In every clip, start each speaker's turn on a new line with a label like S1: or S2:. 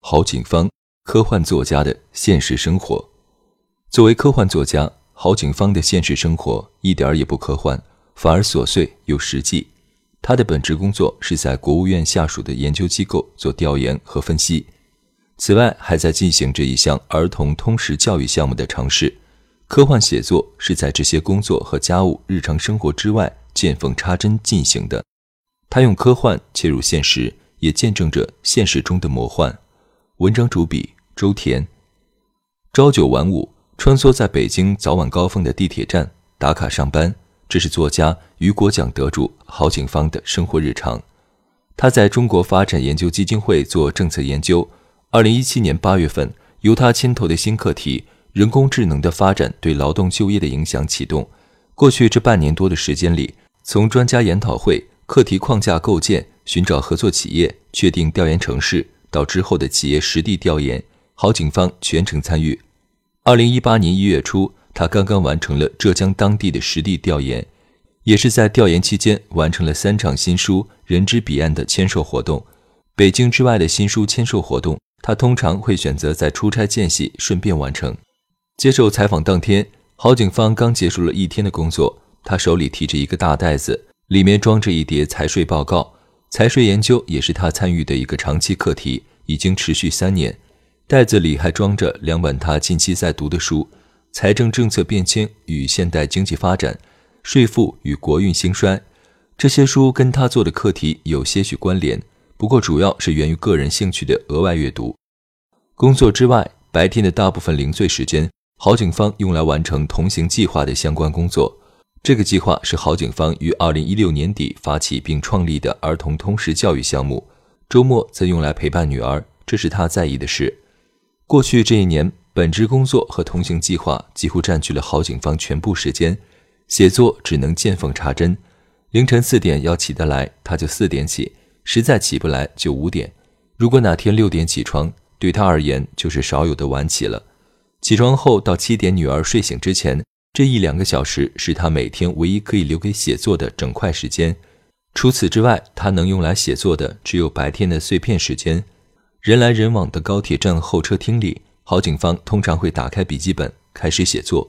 S1: 郝景芳，科幻作家的现实生活。作为科幻作家，郝景芳的现实生活一点儿也不科幻，反而琐碎又实际。他的本职工作是在国务院下属的研究机构做调研和分析，此外还在进行着一项儿童通识教育项目的尝试。科幻写作是在这些工作和家务日常生活之外见缝插针进行的。他用科幻切入现实，也见证着现实中的魔幻。文章主笔周田，朝九晚五，穿梭在北京早晚高峰的地铁站打卡上班，这是作家雨果奖得主郝景芳的生活日常。他在中国发展研究基金会做政策研究。二零一七年八月份，由他牵头的新课题“人工智能的发展对劳动就业的影响”启动。过去这半年多的时间里，从专家研讨会、课题框架构建、寻找合作企业、确定调研城市。到之后的企业实地调研，郝景芳全程参与。二零一八年一月初，他刚刚完成了浙江当地的实地调研，也是在调研期间完成了三场新书《人之彼岸》的签售活动。北京之外的新书签售活动，他通常会选择在出差间隙顺便完成。接受采访当天，郝景芳刚结束了一天的工作，他手里提着一个大袋子，里面装着一叠财税报告。财税研究也是他参与的一个长期课题，已经持续三年。袋子里还装着两本他近期在读的书：《财政政策变迁与现代经济发展》《税负与国运兴衰》。这些书跟他做的课题有些许关联，不过主要是源于个人兴趣的额外阅读。工作之外，白天的大部分零碎时间，郝景芳用来完成同行计划的相关工作。这个计划是郝景芳于二零一六年底发起并创立的儿童通识教育项目，周末则用来陪伴女儿，这是他在意的事。过去这一年，本职工作和同行计划几乎占据了郝景芳全部时间，写作只能见缝插针。凌晨四点要起得来，他就四点起；实在起不来，就五点。如果哪天六点起床，对他而言就是少有的晚起了。起床后到七点女儿睡醒之前。这一两个小时是他每天唯一可以留给写作的整块时间，除此之外，他能用来写作的只有白天的碎片时间。人来人往的高铁站候车厅里，郝景芳通常会打开笔记本开始写作，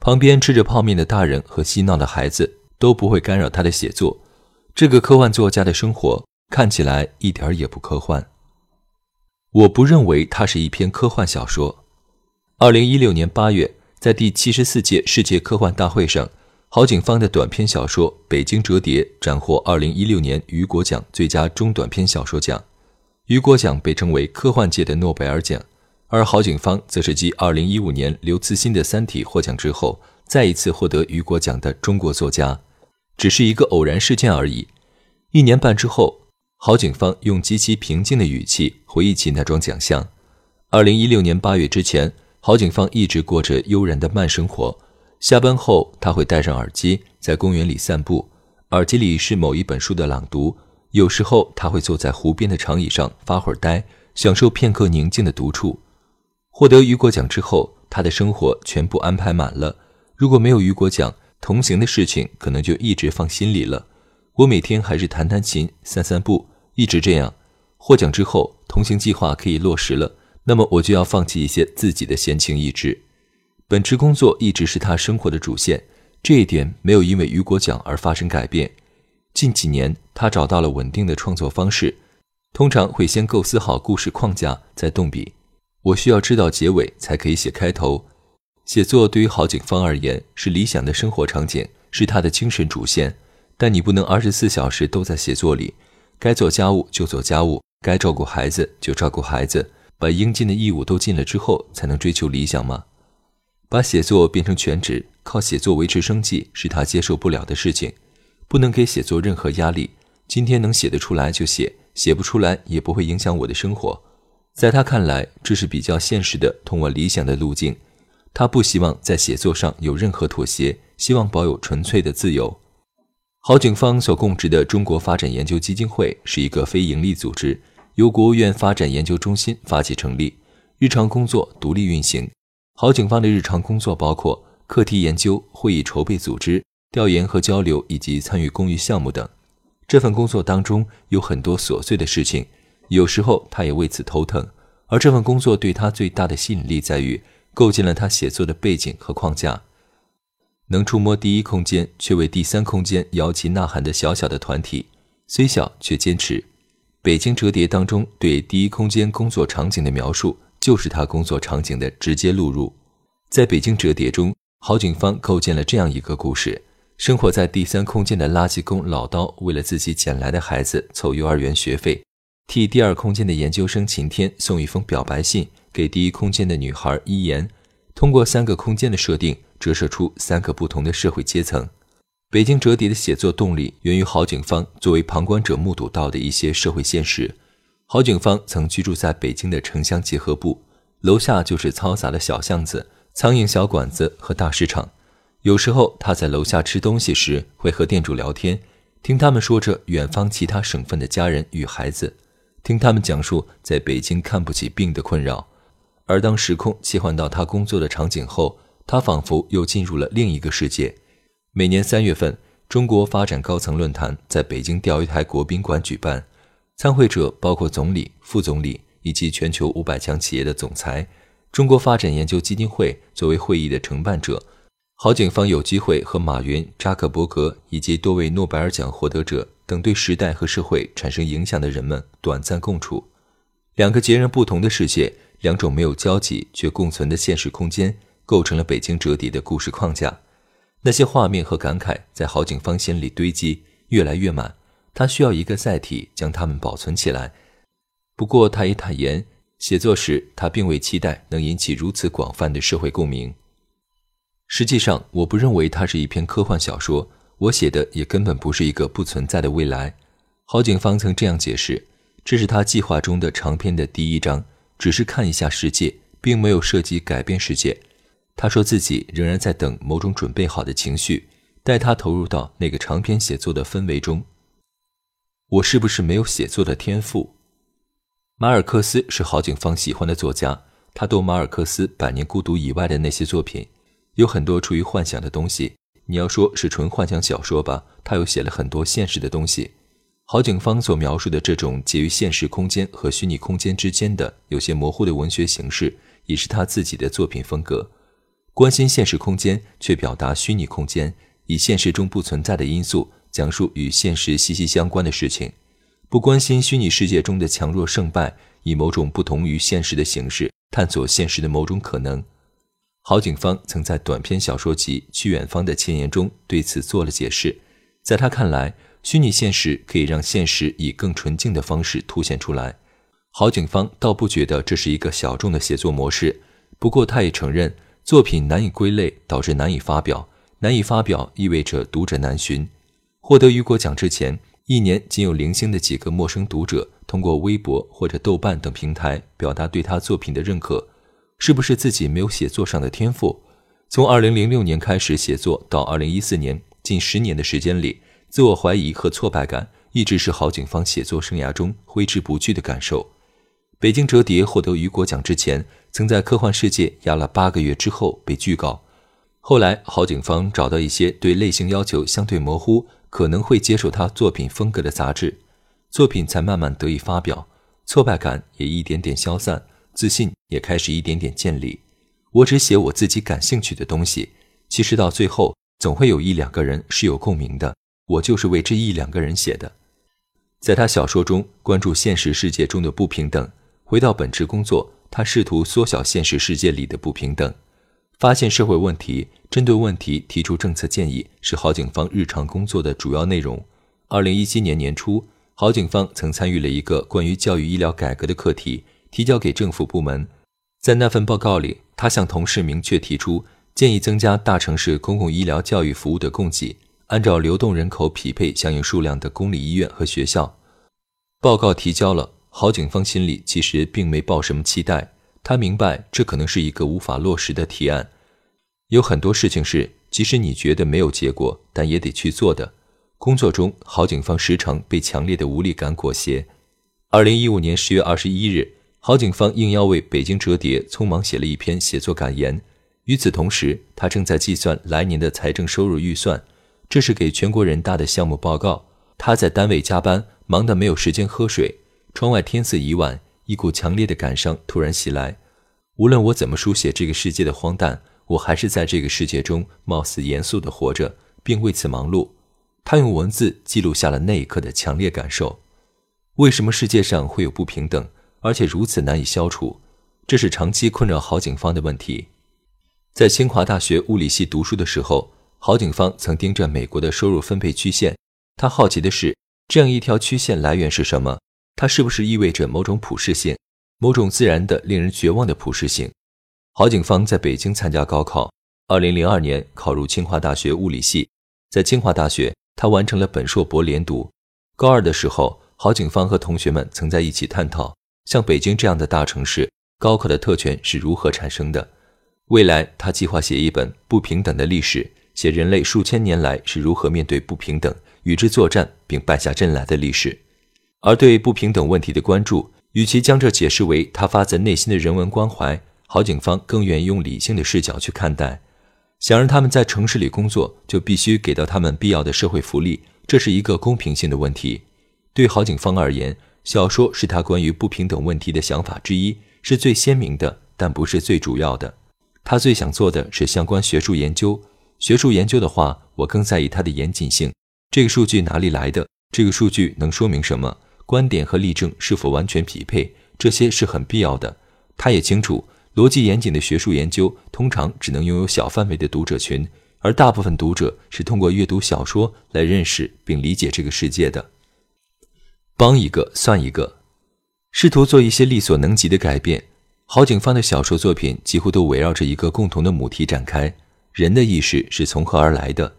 S1: 旁边吃着泡面的大人和嬉闹的孩子都不会干扰他的写作。这个科幻作家的生活看起来一点也不科幻。我不认为它是一篇科幻小说。二零一六年八月。在第七十四届世界科幻大会上，郝景芳的短篇小说《北京折叠》斩获二零一六年雨果奖最佳中短篇小说奖。雨果奖被称为科幻界的诺贝尔奖，而郝景芳则是继二零一五年刘慈欣的《三体》获奖之后，再一次获得雨果奖的中国作家，只是一个偶然事件而已。一年半之后，郝景芳用极其平静的语气回忆起那桩奖项。二零一六年八月之前。郝景芳一直过着悠然的慢生活。下班后，他会戴上耳机，在公园里散步，耳机里是某一本书的朗读。有时候，他会坐在湖边的长椅上发会儿呆，享受片刻宁静的独处。获得雨果奖之后，他的生活全部安排满了。如果没有雨果奖，同行的事情可能就一直放心里了。我每天还是弹弹琴、散散步，一直这样。获奖之后，同行计划可以落实了。那么我就要放弃一些自己的闲情逸致，本职工作一直是他生活的主线，这一点没有因为雨果奖而发生改变。近几年，他找到了稳定的创作方式，通常会先构思好故事框架，再动笔。我需要知道结尾才可以写开头。写作对于郝景芳而言是理想的生活场景，是他的精神主线。但你不能二十四小时都在写作里，该做家务就做家务，该照顾孩子就照顾孩子。把应尽的义务都尽了之后，才能追求理想吗？把写作变成全职，靠写作维持生计，是他接受不了的事情。不能给写作任何压力，今天能写得出来就写，写不出来也不会影响我的生活。在他看来，这是比较现实的、通往理想的路径。他不希望在写作上有任何妥协，希望保有纯粹的自由。郝景芳所供职的中国发展研究基金会是一个非营利组织，由国务院发展研究中心发起成立，日常工作独立运行。郝景芳的日常工作包括课题研究、会议筹备、组织、调研和交流，以及参与公益项目等。这份工作当中有很多琐碎的事情，有时候他也为此头疼。而这份工作对他最大的吸引力在于构建了他写作的背景和框架。能触摸第一空间，却为第三空间摇旗呐喊的小小的团体，虽小却坚持。北京折叠当中对第一空间工作场景的描述，就是他工作场景的直接录入。在北京折叠中，郝景芳构建了这样一个故事：生活在第三空间的垃圾工老刀，为了自己捡来的孩子凑幼儿园学费，替第二空间的研究生晴天送一封表白信给第一空间的女孩一言。通过三个空间的设定。折射出三个不同的社会阶层。北京折叠的写作动力源于郝景芳作为旁观者目睹到的一些社会现实。郝景芳曾居住在北京的城乡结合部，楼下就是嘈杂的小巷子、苍蝇小馆子和大市场。有时候他在楼下吃东西时，会和店主聊天，听他们说着远方其他省份的家人与孩子，听他们讲述在北京看不起病的困扰。而当时空切换到他工作的场景后，他仿佛又进入了另一个世界。每年三月份，中国发展高层论坛在北京钓鱼台国宾馆举办，参会者包括总理、副总理以及全球五百强企业的总裁。中国发展研究基金会作为会议的承办者，郝景芳有机会和马云、扎克伯格以及多位诺贝尔奖获得者等对时代和社会产生影响的人们短暂共处。两个截然不同的世界，两种没有交集却共存的现实空间。构成了北京折叠的故事框架，那些画面和感慨在郝景芳心里堆积，越来越满。他需要一个载体将它们保存起来。不过，他也坦言，写作时他并未期待能引起如此广泛的社会共鸣。实际上，我不认为它是一篇科幻小说，我写的也根本不是一个不存在的未来。郝景芳曾这样解释：这是他计划中的长篇的第一章，只是看一下世界，并没有涉及改变世界。他说自己仍然在等某种准备好的情绪，带他投入到那个长篇写作的氛围中。我是不是没有写作的天赋？马尔克斯是郝景芳喜欢的作家，他读马尔克斯《百年孤独》以外的那些作品，有很多出于幻想的东西。你要说是纯幻想小说吧，他又写了很多现实的东西。郝景芳所描述的这种介于现实空间和虚拟空间之间的有些模糊的文学形式，也是他自己的作品风格。关心现实空间，却表达虚拟空间，以现实中不存在的因素讲述与现实息息相关的事情；不关心虚拟世界中的强弱胜败，以某种不同于现实的形式探索现实的某种可能。郝景芳曾在短篇小说集《去远方》的前言中对此做了解释。在他看来，虚拟现实可以让现实以更纯净的方式凸显出来。郝景芳倒不觉得这是一个小众的写作模式，不过他也承认。作品难以归类，导致难以发表。难以发表意味着读者难寻。获得雨果奖之前，一年仅有零星的几个陌生读者通过微博或者豆瓣等平台表达对他作品的认可。是不是自己没有写作上的天赋？从2006年开始写作到2014年，近十年的时间里，自我怀疑和挫败感一直是郝景芳写作生涯中挥之不去的感受。北京折叠获得雨果奖之前。曾在科幻世界压了八个月之后被拒稿，后来郝景芳找到一些对类型要求相对模糊、可能会接受他作品风格的杂志，作品才慢慢得以发表，挫败感也一点点消散，自信也开始一点点建立。我只写我自己感兴趣的东西，其实到最后总会有一两个人是有共鸣的，我就是为这一两个人写的。在他小说中关注现实世界中的不平等，回到本职工作。他试图缩小现实世界里的不平等，发现社会问题，针对问题提出政策建议，是郝景芳日常工作的主要内容。二零一七年年初，郝景芳曾参与了一个关于教育医疗改革的课题，提交给政府部门。在那份报告里，他向同事明确提出，建议增加大城市公共医疗教育服务的供给，按照流动人口匹配相应数量的公立医院和学校。报告提交了。郝景芳心里其实并没抱什么期待，他明白这可能是一个无法落实的提案。有很多事情是，即使你觉得没有结果，但也得去做的。工作中，郝景芳时常被强烈的无力感裹挟。二零一五年十月二十一日，郝景芳应邀为北京折叠匆忙写了一篇写作感言。与此同时，他正在计算来年的财政收入预算，这是给全国人大的项目报告。他在单位加班，忙得没有时间喝水。窗外天色已晚，一股强烈的感伤突然袭来。无论我怎么书写这个世界的荒诞，我还是在这个世界中貌似严肃地活着，并为此忙碌。他用文字记录下了那一刻的强烈感受。为什么世界上会有不平等，而且如此难以消除？这是长期困扰郝景芳的问题。在清华大学物理系读书的时候，郝景芳曾盯着美国的收入分配曲线。他好奇的是，这样一条曲线来源是什么？它是不是意味着某种普适性，某种自然的、令人绝望的普适性？郝景芳在北京参加高考，二零零二年考入清华大学物理系。在清华大学，他完成了本硕博连读。高二的时候，郝景芳和同学们曾在一起探讨，像北京这样的大城市，高考的特权是如何产生的。未来，他计划写一本不平等的历史，写人类数千年来是如何面对不平等、与之作战并败下阵来的历史。而对不平等问题的关注，与其将这解释为他发自内心的人文关怀，郝景芳更愿意用理性的视角去看待。想让他们在城市里工作，就必须给到他们必要的社会福利，这是一个公平性的问题。对郝景芳而言，小说是他关于不平等问题的想法之一，是最鲜明的，但不是最主要的。他最想做的是相关学术研究。学术研究的话，我更在意它的严谨性。这个数据哪里来的？这个数据能说明什么？观点和例证是否完全匹配？这些是很必要的。他也清楚，逻辑严谨的学术研究通常只能拥有小范围的读者群，而大部分读者是通过阅读小说来认识并理解这个世界的。帮一个算一个，试图做一些力所能及的改变。郝景芳的小说作品几乎都围绕着一个共同的母题展开：人的意识是从何而来的？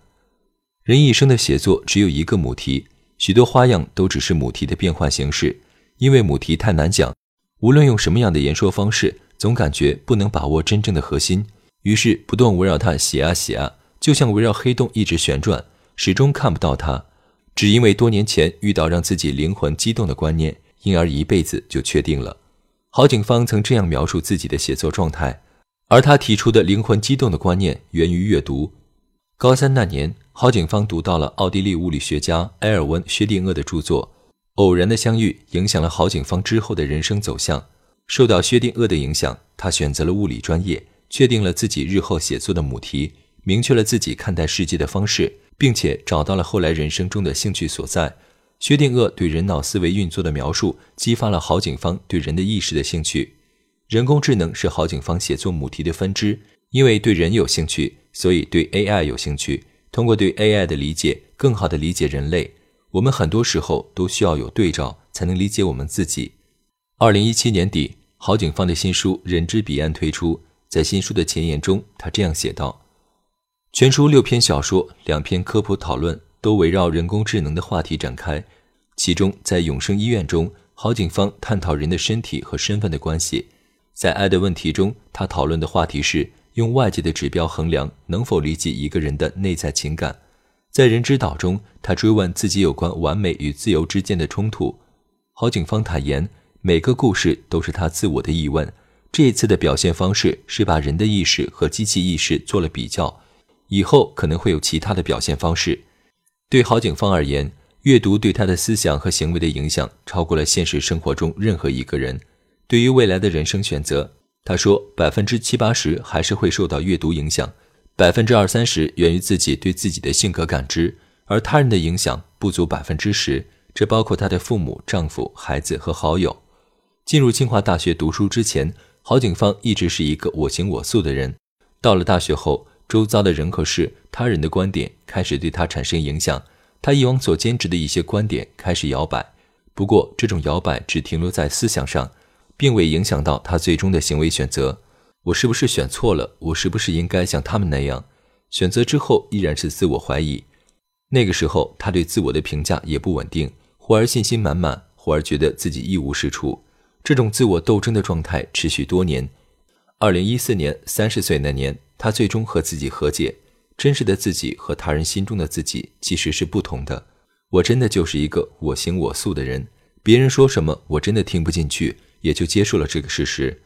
S1: 人一生的写作只有一个母题。许多花样都只是母题的变换形式，因为母题太难讲，无论用什么样的言说方式，总感觉不能把握真正的核心，于是不断围绕它写啊写啊，就像围绕黑洞一直旋转，始终看不到它。只因为多年前遇到让自己灵魂激动的观念，因而一辈子就确定了。郝景芳曾这样描述自己的写作状态，而他提出的灵魂激动的观念源于阅读。高三那年。郝景芳读到了奥地利物理学家埃尔温·薛定谔的著作，偶然的相遇影响了郝景芳之后的人生走向。受到薛定谔的影响，他选择了物理专业，确定了自己日后写作的母题，明确了自己看待世界的方式，并且找到了后来人生中的兴趣所在。薛定谔对人脑思维运作的描述，激发了郝景芳对人的意识的兴趣。人工智能是郝景芳写作母题的分支，因为对人有兴趣，所以对 AI 有兴趣。通过对 AI 的理解，更好地理解人类。我们很多时候都需要有对照，才能理解我们自己。二零一七年底，郝景芳的新书《人之彼岸》推出。在新书的前言中，他这样写道：“全书六篇小说，两篇科普讨论，都围绕人工智能的话题展开。其中，在永生医院中，郝景芳探讨人的身体和身份的关系；在爱的问题中，他讨论的话题是。”用外界的指标衡量能否理解一个人的内在情感，在人之岛中，他追问自己有关完美与自由之间的冲突。郝景芳坦言，每个故事都是他自我的疑问。这一次的表现方式是把人的意识和机器意识做了比较，以后可能会有其他的表现方式。对郝景芳而言，阅读对他的思想和行为的影响超过了现实生活中任何一个人。对于未来的人生选择。他说，百分之七八十还是会受到阅读影响，百分之二三十源于自己对自己的性格感知，而他人的影响不足百分之十，这包括他的父母、丈夫、孩子和好友。进入清华大学读书之前，郝景芳一直是一个我行我素的人。到了大学后，周遭的人和事、他人的观点开始对他产生影响，他以往所坚持的一些观点开始摇摆。不过，这种摇摆只停留在思想上。并未影响到他最终的行为选择。我是不是选错了？我是不是应该像他们那样？选择之后依然是自我怀疑。那个时候，他对自我的评价也不稳定，忽而信心满满，忽而觉得自己一无是处。这种自我斗争的状态持续多年。二零一四年三十岁那年，他最终和自己和解。真实的自己和他人心中的自己其实是不同的。我真的就是一个我行我素的人，别人说什么我真的听不进去，也就接受了这个事实。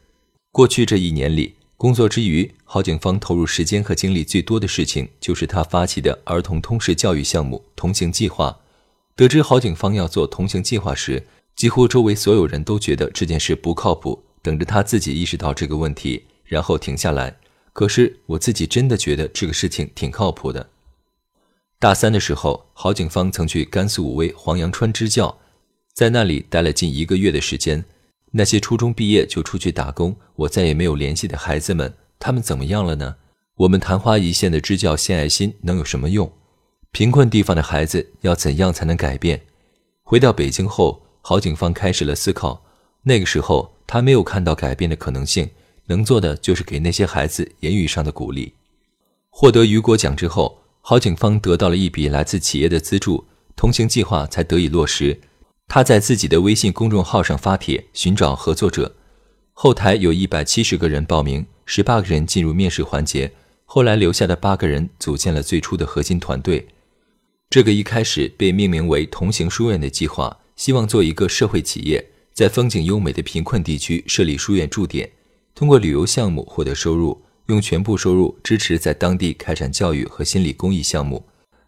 S1: 过去这一年里，工作之余，郝景芳投入时间和精力最多的事情就是他发起的儿童通识教育项目“同行计划”。得知郝景芳要做同行计划时，几乎周围所有人都觉得这件事不靠谱，等着他自己意识到这个问题，然后停下来。可是我自己真的觉得这个事情挺靠谱的。大三的时候，郝景芳曾去甘肃武威黄杨川支教，在那里待了近一个月的时间。那些初中毕业就出去打工，我再也没有联系的孩子们，他们怎么样了呢？我们昙花一现的支教献爱心能有什么用？贫困地方的孩子要怎样才能改变？回到北京后，郝景芳开始了思考。那个时候，他没有看到改变的可能性，能做的就是给那些孩子言语上的鼓励。获得雨果奖之后，郝景芳得到了一笔来自企业的资助，同行计划才得以落实。他在自己的微信公众号上发帖寻找合作者，后台有一百七十个人报名，十八个人进入面试环节，后来留下的八个人组建了最初的核心团队。这个一开始被命名为“同行书院”的计划，希望做一个社会企业，在风景优美的贫困地区设立书院驻点，通过旅游项目获得收入，用全部收入支持在当地开展教育和心理公益项目。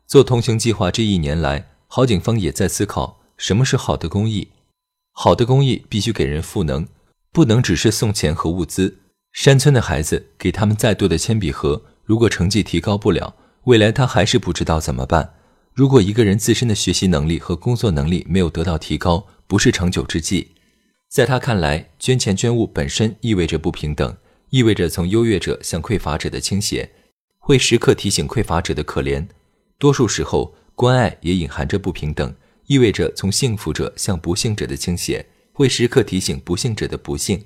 S1: 做同行计划这一年来，郝景芳也在思考。什么是好的公益？好的公益必须给人赋能，不能只是送钱和物资。山村的孩子给他们再多的铅笔盒，如果成绩提高不了，未来他还是不知道怎么办。如果一个人自身的学习能力和工作能力没有得到提高，不是长久之计。在他看来，捐钱捐物本身意味着不平等，意味着从优越者向匮乏者的倾斜，会时刻提醒匮乏者的可怜。多数时候，关爱也隐含着不平等。意味着从幸福者向不幸者的倾斜，会时刻提醒不幸者的不幸。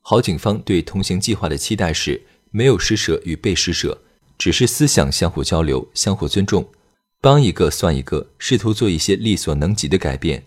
S1: 好，警方对同行计划的期待是：没有施舍与被施舍，只是思想相互交流、相互尊重，帮一个算一个，试图做一些力所能及的改变。